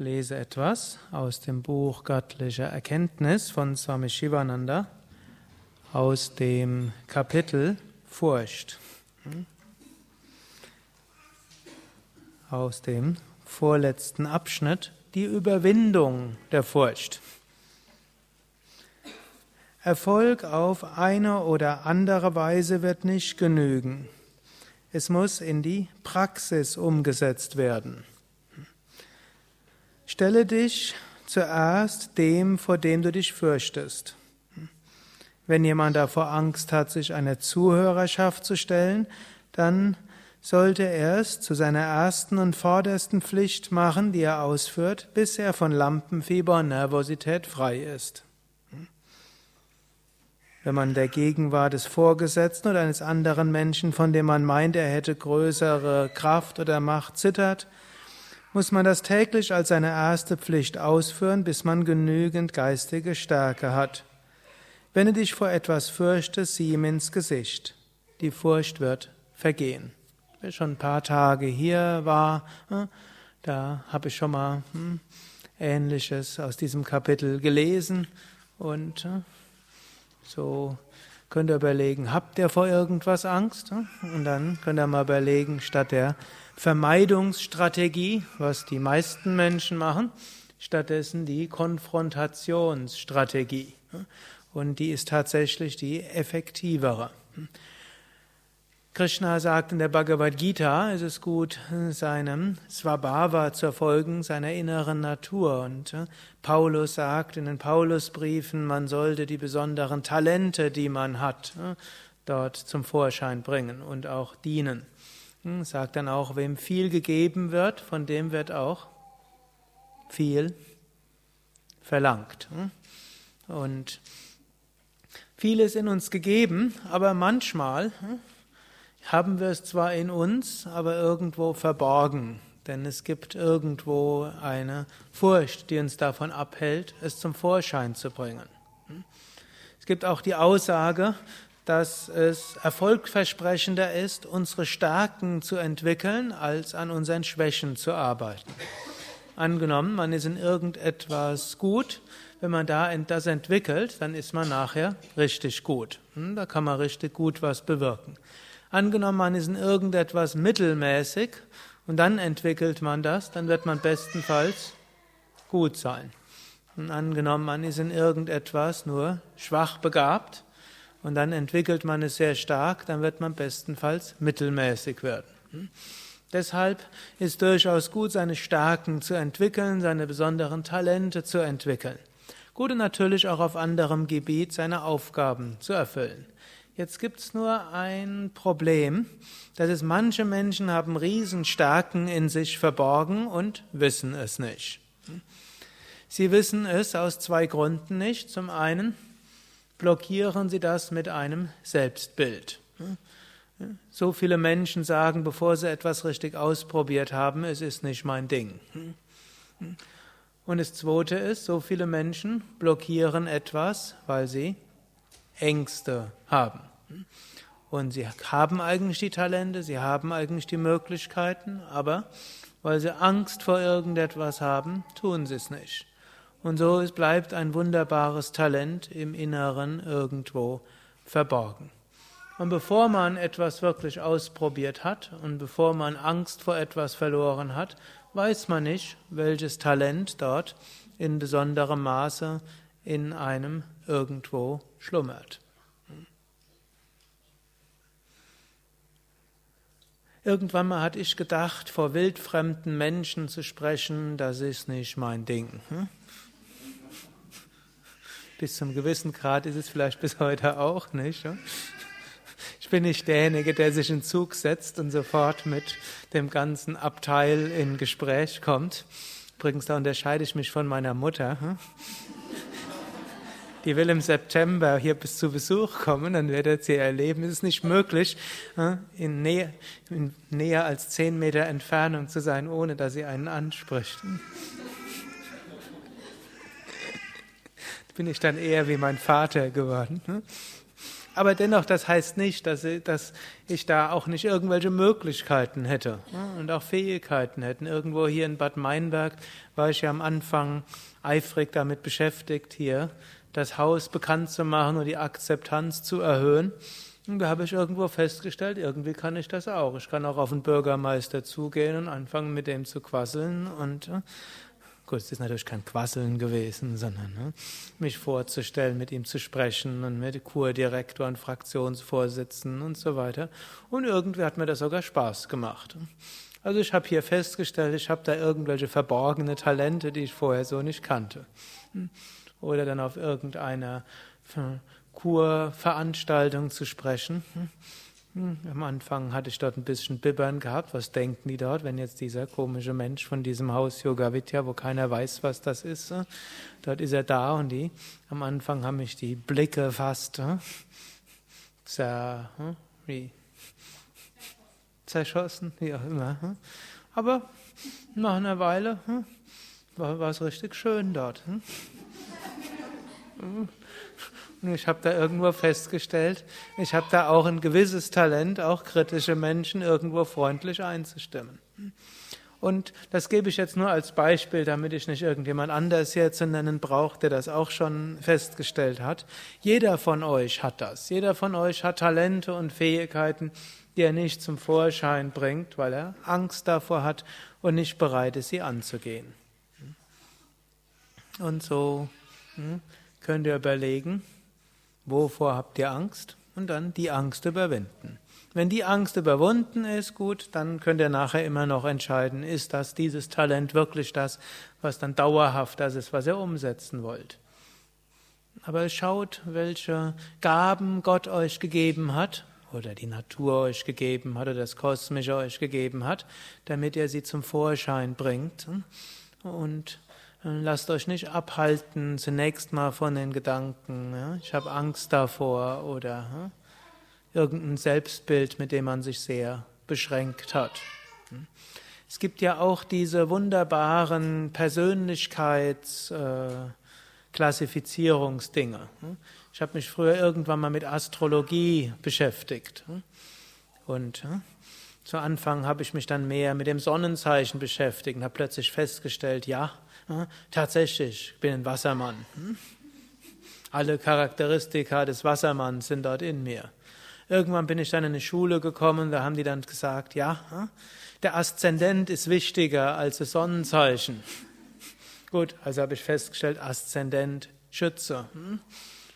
lese etwas aus dem Buch Göttliche Erkenntnis von Swami Shivananda aus dem Kapitel Furcht. Aus dem vorletzten Abschnitt die Überwindung der Furcht. Erfolg auf eine oder andere Weise wird nicht genügen. Es muss in die Praxis umgesetzt werden. Stelle dich zuerst dem, vor dem du dich fürchtest. Wenn jemand davor Angst hat, sich einer Zuhörerschaft zu stellen, dann sollte er es zu seiner ersten und vordersten Pflicht machen, die er ausführt, bis er von Lampenfieber und Nervosität frei ist. Wenn man der Gegenwart des Vorgesetzten oder eines anderen Menschen, von dem man meint, er hätte größere Kraft oder Macht, zittert, muss man das täglich als seine erste Pflicht ausführen, bis man genügend geistige Stärke hat. Wenn du dich vor etwas fürchtest, sieh ihm ins Gesicht. Die Furcht wird vergehen. Wer schon ein paar Tage hier war, hm, da habe ich schon mal hm, Ähnliches aus diesem Kapitel gelesen und hm, so könnt ihr überlegen, habt ihr vor irgendwas Angst? Und dann könnt ihr mal überlegen, statt der Vermeidungsstrategie, was die meisten Menschen machen, stattdessen die Konfrontationsstrategie. Und die ist tatsächlich die effektivere. Krishna sagt in der Bhagavad Gita, es ist gut, seinem Svabhava zu folgen, seiner inneren Natur. Und Paulus sagt in den Paulusbriefen, man sollte die besonderen Talente, die man hat, dort zum Vorschein bringen und auch dienen. Hm, sagt dann auch, wem viel gegeben wird, von dem wird auch viel verlangt. Hm? Und viel ist in uns gegeben, aber manchmal hm, haben wir es zwar in uns, aber irgendwo verborgen. Denn es gibt irgendwo eine Furcht, die uns davon abhält, es zum Vorschein zu bringen. Es gibt auch die Aussage, dass es erfolgversprechender ist, unsere Stärken zu entwickeln, als an unseren Schwächen zu arbeiten. Angenommen, man ist in irgendetwas gut, wenn man da das entwickelt, dann ist man nachher richtig gut. Hm, da kann man richtig gut was bewirken. Angenommen, man ist in irgendetwas mittelmäßig und dann entwickelt man das, dann wird man bestenfalls gut sein. Und angenommen, man ist in irgendetwas nur schwach begabt, und dann entwickelt man es sehr stark, dann wird man bestenfalls mittelmäßig werden. Hm? Deshalb ist durchaus gut, seine Stärken zu entwickeln, seine besonderen Talente zu entwickeln. Gut und natürlich auch auf anderem Gebiet seine Aufgaben zu erfüllen. Jetzt gibt's nur ein Problem, das ist, manche Menschen haben Riesenstärken in sich verborgen und wissen es nicht. Hm? Sie wissen es aus zwei Gründen nicht. Zum einen, blockieren Sie das mit einem Selbstbild. So viele Menschen sagen, bevor sie etwas richtig ausprobiert haben, es ist nicht mein Ding. Und das Zweite ist, so viele Menschen blockieren etwas, weil sie Ängste haben. Und sie haben eigentlich die Talente, sie haben eigentlich die Möglichkeiten, aber weil sie Angst vor irgendetwas haben, tun sie es nicht. Und so bleibt ein wunderbares Talent im Inneren irgendwo verborgen. Und bevor man etwas wirklich ausprobiert hat und bevor man Angst vor etwas verloren hat, weiß man nicht, welches Talent dort in besonderem Maße in einem irgendwo schlummert. Irgendwann mal hatte ich gedacht, vor wildfremden Menschen zu sprechen, das ist nicht mein Ding. Hm? Bis zum gewissen Grad ist es vielleicht bis heute auch nicht. Ich bin nicht derjenige, der sich in Zug setzt und sofort mit dem ganzen Abteil in Gespräch kommt. Übrigens, da unterscheide ich mich von meiner Mutter. Die will im September hier bis zu Besuch kommen, dann werdet ihr erleben, es ist nicht möglich, in, Nähe, in näher als zehn Meter Entfernung zu sein, ohne dass sie einen anspricht bin ich dann eher wie mein Vater geworden. Ne? Aber dennoch, das heißt nicht, dass ich, da auch nicht irgendwelche Möglichkeiten hätte und auch Fähigkeiten hätten. Irgendwo hier in Bad Meinberg war ich ja am Anfang eifrig damit beschäftigt, hier das Haus bekannt zu machen und die Akzeptanz zu erhöhen. Und da habe ich irgendwo festgestellt, irgendwie kann ich das auch. Ich kann auch auf den Bürgermeister zugehen und anfangen mit dem zu quasseln und äh, Gut, es ist natürlich kein Quasseln gewesen, sondern ne, mich vorzustellen, mit ihm zu sprechen und mit Kurdirektor und Fraktionsvorsitzenden und so weiter. Und irgendwie hat mir das sogar Spaß gemacht. Also ich habe hier festgestellt, ich habe da irgendwelche verborgene Talente, die ich vorher so nicht kannte. Oder dann auf irgendeiner Kurveranstaltung zu sprechen. Hm, am Anfang hatte ich dort ein bisschen Bibbern gehabt. Was denken die dort, wenn jetzt dieser komische Mensch von diesem Haus Yoga Vidya, wo keiner weiß, was das ist, äh, dort ist er da und die, am Anfang haben mich die Blicke fast äh, hm, zerschossen, wie auch immer. Hm. Aber nach einer Weile war es richtig schön dort. Ich habe da irgendwo festgestellt, ich habe da auch ein gewisses Talent, auch kritische Menschen irgendwo freundlich einzustimmen. Und das gebe ich jetzt nur als Beispiel, damit ich nicht irgendjemand anders hier zu nennen brauche, der das auch schon festgestellt hat. Jeder von euch hat das. Jeder von euch hat Talente und Fähigkeiten, die er nicht zum Vorschein bringt, weil er Angst davor hat und nicht bereit ist, sie anzugehen. Und so hm, könnt ihr überlegen, Wovor habt ihr Angst? Und dann die Angst überwinden. Wenn die Angst überwunden ist, gut, dann könnt ihr nachher immer noch entscheiden, ist das, dieses Talent wirklich das, was dann dauerhaft das ist, was ihr umsetzen wollt. Aber schaut, welche Gaben Gott euch gegeben hat oder die Natur euch gegeben hat oder das Kosmische euch gegeben hat, damit ihr sie zum Vorschein bringt. Und Lasst euch nicht abhalten zunächst mal von den Gedanken, ja, ich habe Angst davor oder ja, irgendein Selbstbild, mit dem man sich sehr beschränkt hat. Es gibt ja auch diese wunderbaren Persönlichkeitsklassifizierungsdinge. Äh, ich habe mich früher irgendwann mal mit Astrologie beschäftigt. Und zu Anfang habe ich mich dann mehr mit dem Sonnenzeichen beschäftigt und habe plötzlich festgestellt, ja, tatsächlich, ich bin ein Wassermann. Hm? Alle Charakteristika des Wassermanns sind dort in mir. Irgendwann bin ich dann in eine Schule gekommen, da haben die dann gesagt, ja, hm? der Aszendent ist wichtiger als das Sonnenzeichen. Gut, also habe ich festgestellt, Aszendent, Schütze. Hm?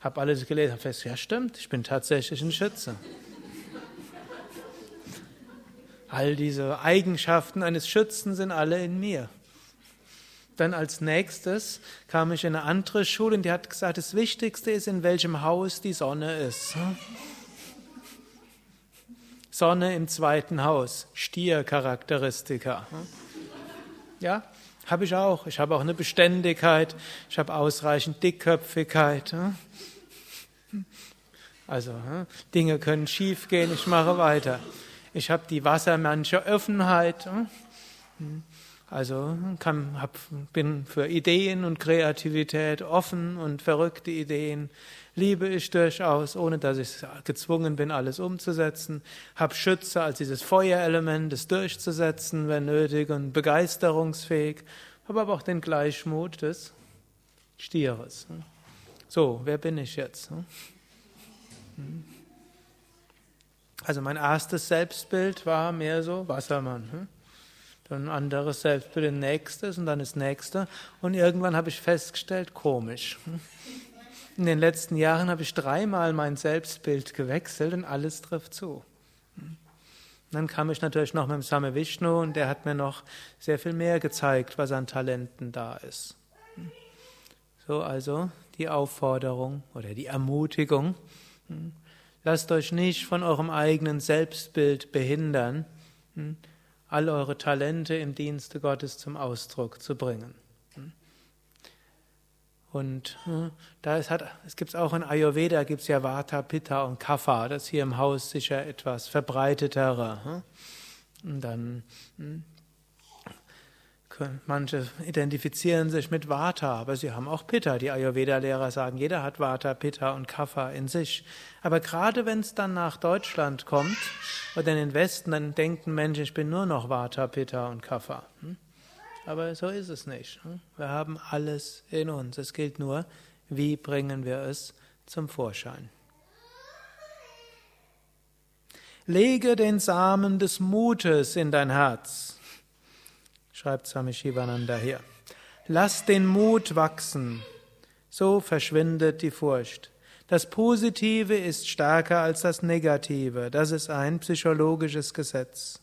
Habe alles gelesen, habe festgestellt, ja stimmt, ich bin tatsächlich ein Schütze. All diese Eigenschaften eines Schützen sind alle in mir. Dann als nächstes kam ich in eine andere Schule und die hat gesagt, das Wichtigste ist, in welchem Haus die Sonne ist. Sonne im zweiten Haus, Stiercharakteristika. Ja, habe ich auch. Ich habe auch eine Beständigkeit, ich habe ausreichend Dickköpfigkeit. Also, Dinge können schief gehen, ich mache weiter. Ich habe die wassermannsche Offenheit. Also kann, hab, bin für Ideen und Kreativität offen und verrückte Ideen liebe ich durchaus, ohne dass ich gezwungen bin, alles umzusetzen. Hab Schütze als dieses Feuerelement, es durchzusetzen, wenn nötig und begeisterungsfähig. Habe aber auch den Gleichmut des Stieres. So, wer bin ich jetzt? Hm? Also mein erstes Selbstbild war mehr so Wassermann. Dann anderes Selbstbild, nächstes und dann das nächste. Und irgendwann habe ich festgestellt, komisch. In den letzten Jahren habe ich dreimal mein Selbstbild gewechselt und alles trifft zu. dann kam ich natürlich noch mit dem Same Vishnu und der hat mir noch sehr viel mehr gezeigt, was an Talenten da ist. So also die Aufforderung oder die Ermutigung. Lasst euch nicht von eurem eigenen Selbstbild behindern all eure Talente im Dienste Gottes zum Ausdruck zu bringen. Und hm, da es hat, es gibt auch in Ayurveda gibt es ja Vata, Pitta und Kapha, das hier im Haus sicher etwas verbreitetere. Hm. Und dann hm, Manche identifizieren sich mit Vata, aber sie haben auch Pitta. Die Ayurveda-Lehrer sagen, jeder hat Vata, Pitta und Kapha in sich. Aber gerade wenn es dann nach Deutschland kommt oder in den Westen, dann denken Menschen, ich bin nur noch Vata, Pitta und Kapha. Hm? Aber so ist es nicht. Hm? Wir haben alles in uns. Es gilt nur, wie bringen wir es zum Vorschein. Lege den Samen des Mutes in dein Herz schreibt Swami Shivananda hier. Lass den Mut wachsen, so verschwindet die Furcht. Das Positive ist stärker als das Negative, das ist ein psychologisches Gesetz.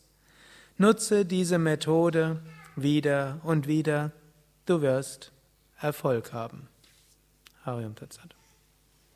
Nutze diese Methode wieder und wieder, du wirst Erfolg haben. Harium Tatsat.